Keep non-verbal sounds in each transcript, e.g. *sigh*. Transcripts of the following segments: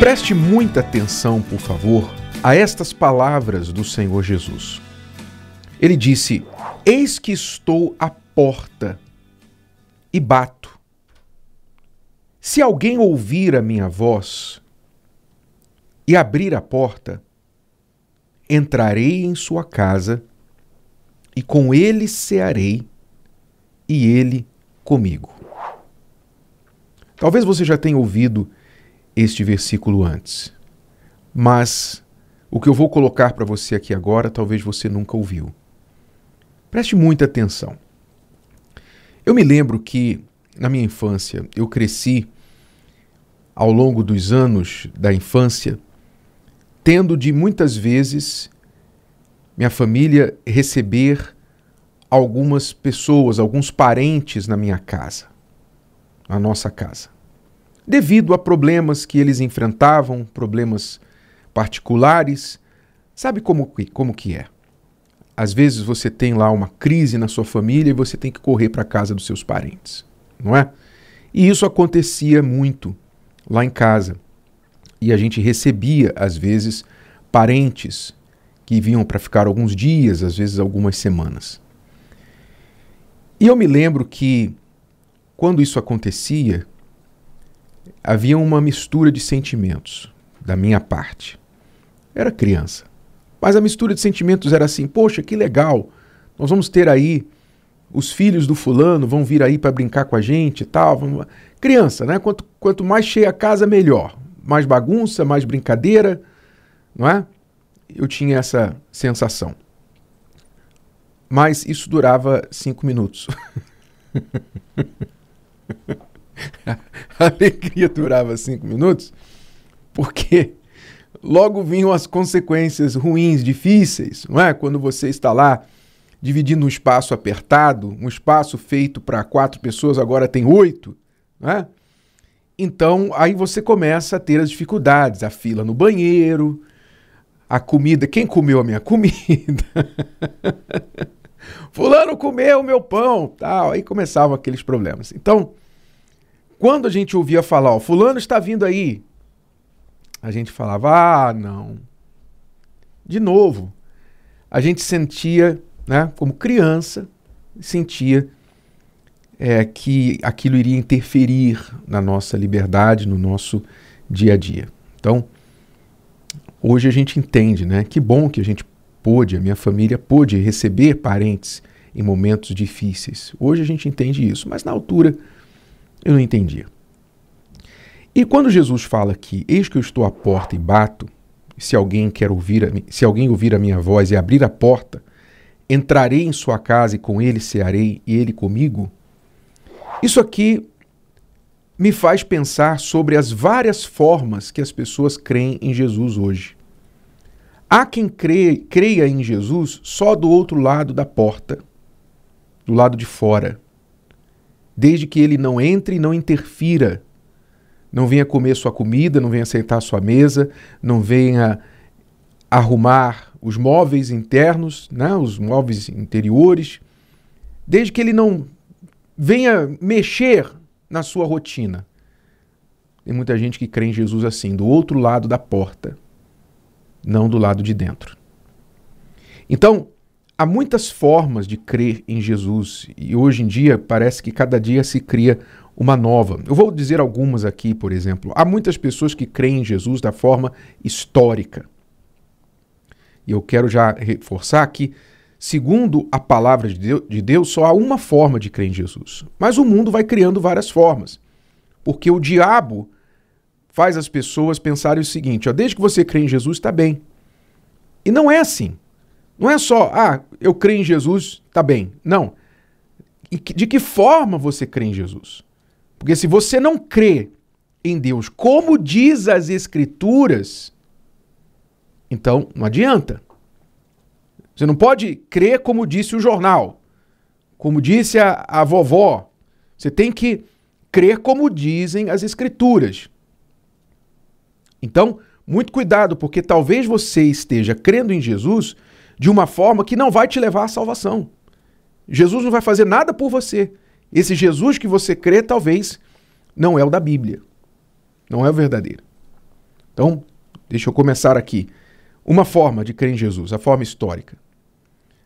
Preste muita atenção, por favor, a estas palavras do Senhor Jesus. Ele disse: Eis que estou à porta e bato. Se alguém ouvir a minha voz e abrir a porta, entrarei em sua casa e com ele cearei e ele comigo. Talvez você já tenha ouvido este versículo antes. Mas o que eu vou colocar para você aqui agora, talvez você nunca ouviu. Preste muita atenção. Eu me lembro que, na minha infância, eu cresci ao longo dos anos da infância, tendo de muitas vezes minha família receber algumas pessoas, alguns parentes na minha casa, na nossa casa devido a problemas que eles enfrentavam, problemas particulares. Sabe como, como que é? Às vezes você tem lá uma crise na sua família e você tem que correr para a casa dos seus parentes, não é? E isso acontecia muito lá em casa. E a gente recebia, às vezes, parentes que vinham para ficar alguns dias, às vezes algumas semanas. E eu me lembro que, quando isso acontecia, havia uma mistura de sentimentos da minha parte. Era criança. Mas a mistura de sentimentos era assim: poxa, que legal, nós vamos ter aí os filhos do fulano vão vir aí para brincar com a gente e tal. Vamos... Criança, né? Quanto, quanto mais cheia a casa, melhor. Mais bagunça, mais brincadeira, não é? Eu tinha essa sensação. Mas isso durava cinco minutos. *laughs* *laughs* a alegria durava cinco minutos, porque logo vinham as consequências ruins, difíceis, não é? Quando você está lá dividindo um espaço apertado, um espaço feito para quatro pessoas, agora tem oito, não é? Então, aí você começa a ter as dificuldades, a fila no banheiro, a comida, quem comeu a minha *laughs* comida? Fulano comeu o meu pão, tal. Aí começavam aqueles problemas. Então, quando a gente ouvia falar, ó, fulano está vindo aí, a gente falava, ah, não. De novo, a gente sentia, né, como criança, sentia é, que aquilo iria interferir na nossa liberdade, no nosso dia a dia. Então, hoje a gente entende, né? Que bom que a gente pôde, a minha família pôde receber parentes em momentos difíceis. Hoje a gente entende isso, mas na altura eu não entendia. E quando Jesus fala que eis que eu estou à porta e bato, se alguém quer ouvir, a, se alguém ouvir a minha voz e abrir a porta, entrarei em sua casa e com ele cearei e ele comigo. Isso aqui me faz pensar sobre as várias formas que as pessoas creem em Jesus hoje. Há quem creia, creia em Jesus só do outro lado da porta, do lado de fora desde que ele não entre e não interfira. Não venha comer sua comida, não venha sentar sua mesa, não venha arrumar os móveis internos, né, os móveis interiores, desde que ele não venha mexer na sua rotina. Tem muita gente que crê em Jesus assim, do outro lado da porta, não do lado de dentro. Então, há muitas formas de crer em Jesus e hoje em dia parece que cada dia se cria uma nova. Eu vou dizer algumas aqui, por exemplo. Há muitas pessoas que creem em Jesus da forma histórica. E eu quero já reforçar que, segundo a palavra de Deus, só há uma forma de crer em Jesus. Mas o mundo vai criando várias formas. Porque o diabo faz as pessoas pensarem o seguinte: ó, desde que você crê em Jesus, está bem. E não é assim. Não é só, ah, eu creio em Jesus, tá bem. Não. De que forma você crê em Jesus? Porque se você não crê em Deus como diz as Escrituras, então não adianta. Você não pode crer como disse o jornal, como disse a, a vovó. Você tem que crer como dizem as Escrituras. Então, muito cuidado, porque talvez você esteja crendo em Jesus de uma forma que não vai te levar à salvação. Jesus não vai fazer nada por você. Esse Jesus que você crê, talvez, não é o da Bíblia. Não é o verdadeiro. Então, deixa eu começar aqui. Uma forma de crer em Jesus, a forma histórica.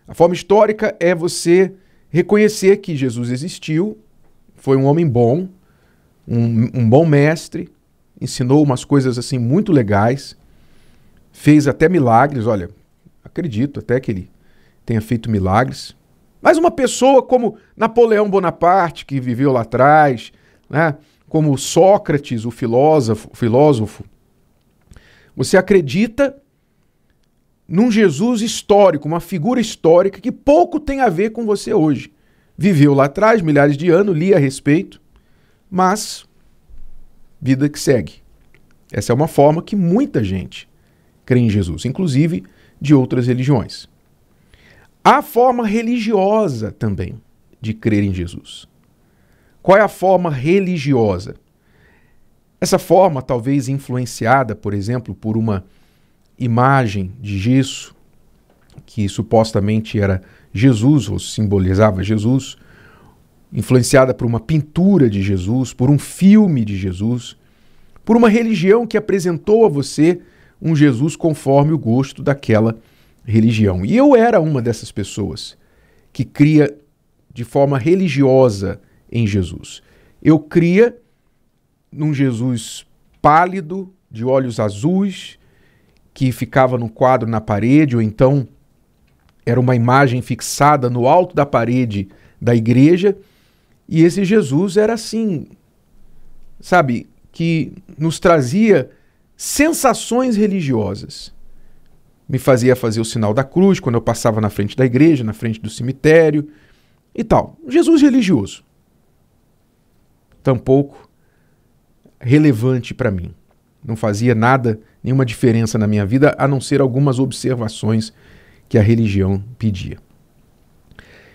A forma histórica é você reconhecer que Jesus existiu, foi um homem bom, um, um bom mestre, ensinou umas coisas assim muito legais, fez até milagres. Olha, acredito até que ele tenha feito milagres. Mas uma pessoa como Napoleão Bonaparte, que viveu lá atrás, né? como Sócrates, o filósofo, filósofo, você acredita num Jesus histórico, uma figura histórica que pouco tem a ver com você hoje. Viveu lá atrás, milhares de anos, li a respeito, mas vida que segue. Essa é uma forma que muita gente crê em Jesus, inclusive de outras religiões. Há forma religiosa também de crer em Jesus. Qual é a forma religiosa? Essa forma, talvez influenciada, por exemplo, por uma imagem de gesso, que supostamente era Jesus, ou simbolizava Jesus, influenciada por uma pintura de Jesus, por um filme de Jesus, por uma religião que apresentou a você um Jesus conforme o gosto daquela religião. E eu era uma dessas pessoas que cria de forma religiosa em Jesus. Eu cria num Jesus pálido, de olhos azuis, que ficava no quadro na parede, ou então era uma imagem fixada no alto da parede da igreja. E esse Jesus era assim, sabe, que nos trazia sensações religiosas. Me fazia fazer o sinal da cruz quando eu passava na frente da igreja, na frente do cemitério e tal. Jesus religioso. Tampouco relevante para mim. Não fazia nada, nenhuma diferença na minha vida, a não ser algumas observações que a religião pedia.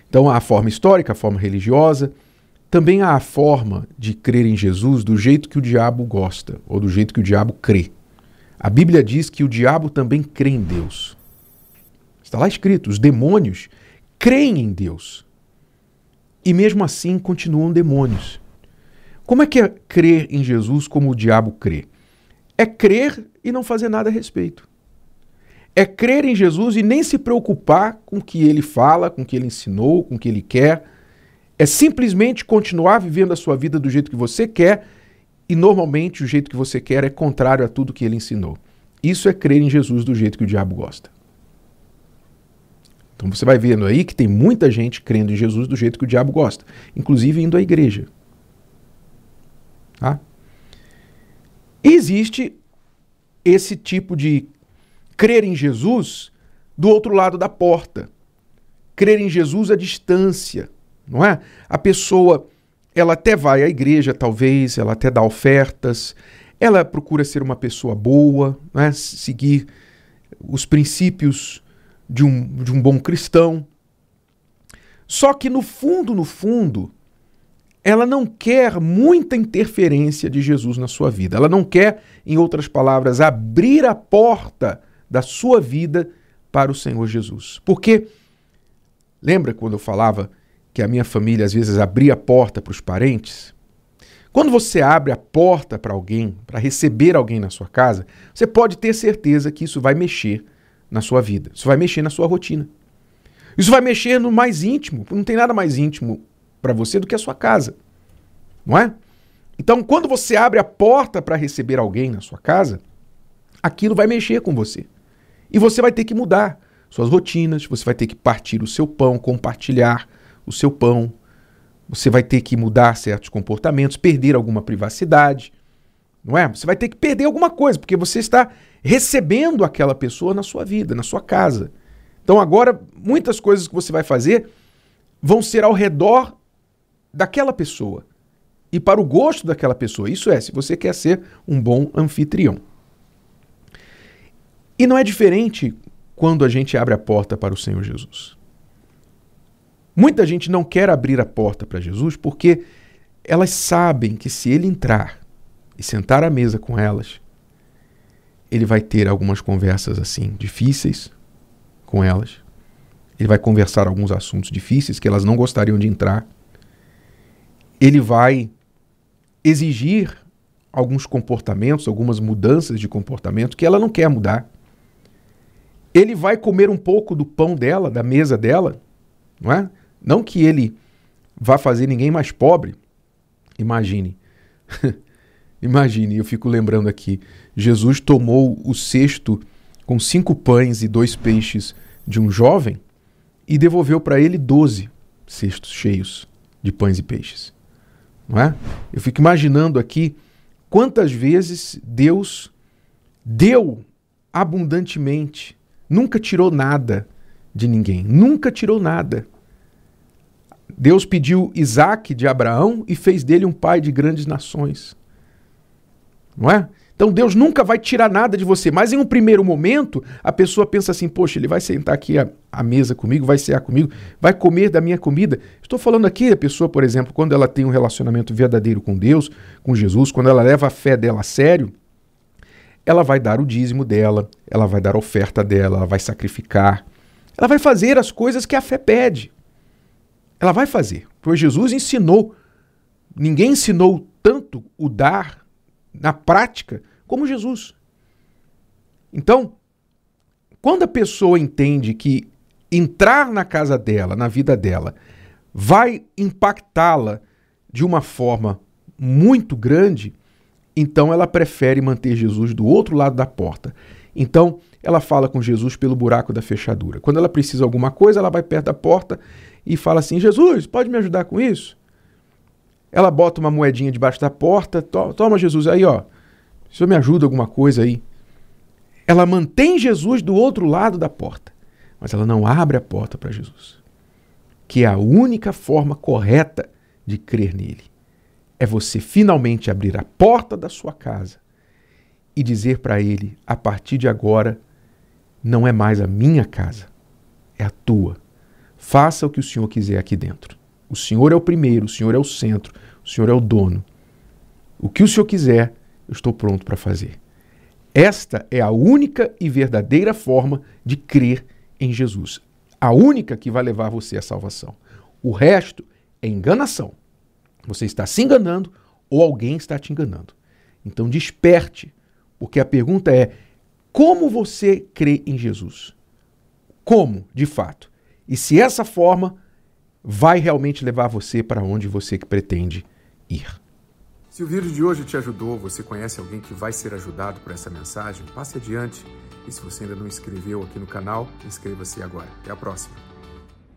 Então, a forma histórica, a forma religiosa, também há a forma de crer em Jesus do jeito que o diabo gosta, ou do jeito que o diabo crê. A Bíblia diz que o diabo também crê em Deus. Está lá escrito: os demônios creem em Deus. E mesmo assim continuam demônios. Como é que é crer em Jesus como o diabo crê? É crer e não fazer nada a respeito. É crer em Jesus e nem se preocupar com o que ele fala, com o que ele ensinou, com o que ele quer. É simplesmente continuar vivendo a sua vida do jeito que você quer e normalmente o jeito que você quer é contrário a tudo que ele ensinou. Isso é crer em Jesus do jeito que o diabo gosta. Então você vai vendo aí que tem muita gente crendo em Jesus do jeito que o diabo gosta, inclusive indo à igreja. Tá? Existe esse tipo de crer em Jesus do outro lado da porta. Crer em Jesus à distância, não é? A pessoa, ela até vai à igreja, talvez, ela até dá ofertas, ela procura ser uma pessoa boa, é? seguir os princípios de um, de um bom cristão. Só que no fundo, no fundo, ela não quer muita interferência de Jesus na sua vida. Ela não quer, em outras palavras, abrir a porta da sua vida para o Senhor Jesus. Porque, lembra quando eu falava que a minha família às vezes abria a porta para os parentes? Quando você abre a porta para alguém, para receber alguém na sua casa, você pode ter certeza que isso vai mexer na sua vida. Isso vai mexer na sua rotina. Isso vai mexer no mais íntimo. Não tem nada mais íntimo para você do que a sua casa. Não é? Então, quando você abre a porta para receber alguém na sua casa, aquilo vai mexer com você. E você vai ter que mudar suas rotinas, você vai ter que partir o seu pão, compartilhar o seu pão. Você vai ter que mudar certos comportamentos, perder alguma privacidade, não é? Você vai ter que perder alguma coisa, porque você está recebendo aquela pessoa na sua vida, na sua casa. Então agora muitas coisas que você vai fazer vão ser ao redor daquela pessoa e para o gosto daquela pessoa. Isso é, se você quer ser um bom anfitrião. E não é diferente quando a gente abre a porta para o Senhor Jesus. Muita gente não quer abrir a porta para Jesus porque elas sabem que se ele entrar e sentar à mesa com elas, ele vai ter algumas conversas assim difíceis com elas. Ele vai conversar alguns assuntos difíceis que elas não gostariam de entrar. Ele vai exigir alguns comportamentos, algumas mudanças de comportamento que ela não quer mudar. Ele vai comer um pouco do pão dela, da mesa dela, não é? Não que ele vá fazer ninguém mais pobre. Imagine. *laughs* Imagine, eu fico lembrando aqui. Jesus tomou o cesto com cinco pães e dois peixes de um jovem e devolveu para ele doze cestos cheios de pães e peixes. Não é? Eu fico imaginando aqui quantas vezes Deus deu abundantemente, nunca tirou nada de ninguém, nunca tirou nada. Deus pediu Isaac de Abraão e fez dele um pai de grandes nações. Não é? Então Deus nunca vai tirar nada de você, mas em um primeiro momento a pessoa pensa assim: poxa, ele vai sentar aqui à, mesa comigo, vai cear comigo, vai comer da minha comida. Estou falando aqui a pessoa, por exemplo, quando ela tem um relacionamento verdadeiro com Deus, com Jesus, quando ela leva a fé dela a sério, ela vai dar o dízimo dela, ela vai dar a oferta dela, ela vai sacrificar, ela vai fazer as coisas que a fé pede. Ela vai fazer, pois Jesus ensinou. Ninguém ensinou tanto o dar na prática como Jesus. Então, quando a pessoa entende que entrar na casa dela, na vida dela, vai impactá-la de uma forma muito grande, então ela prefere manter Jesus do outro lado da porta. Então, ela fala com Jesus pelo buraco da fechadura. Quando ela precisa de alguma coisa, ela vai perto da porta e fala assim: Jesus, pode me ajudar com isso? Ela bota uma moedinha debaixo da porta, to toma Jesus aí, ó. O senhor me ajuda alguma coisa aí? Ela mantém Jesus do outro lado da porta, mas ela não abre a porta para Jesus. Que é a única forma correta de crer nele. É você finalmente abrir a porta da sua casa e dizer para ele: a partir de agora, não é mais a minha casa, é a tua. Faça o que o Senhor quiser aqui dentro. O Senhor é o primeiro, o Senhor é o centro, o Senhor é o dono. O que o Senhor quiser, eu estou pronto para fazer. Esta é a única e verdadeira forma de crer em Jesus. A única que vai levar você à salvação. O resto é enganação. Você está se enganando ou alguém está te enganando. Então desperte, porque a pergunta é: como você crê em Jesus? Como, de fato? E se essa forma vai realmente levar você para onde você pretende ir. Se o vídeo de hoje te ajudou, você conhece alguém que vai ser ajudado por essa mensagem, passe adiante. E se você ainda não inscreveu aqui no canal, inscreva-se agora. Até a próxima.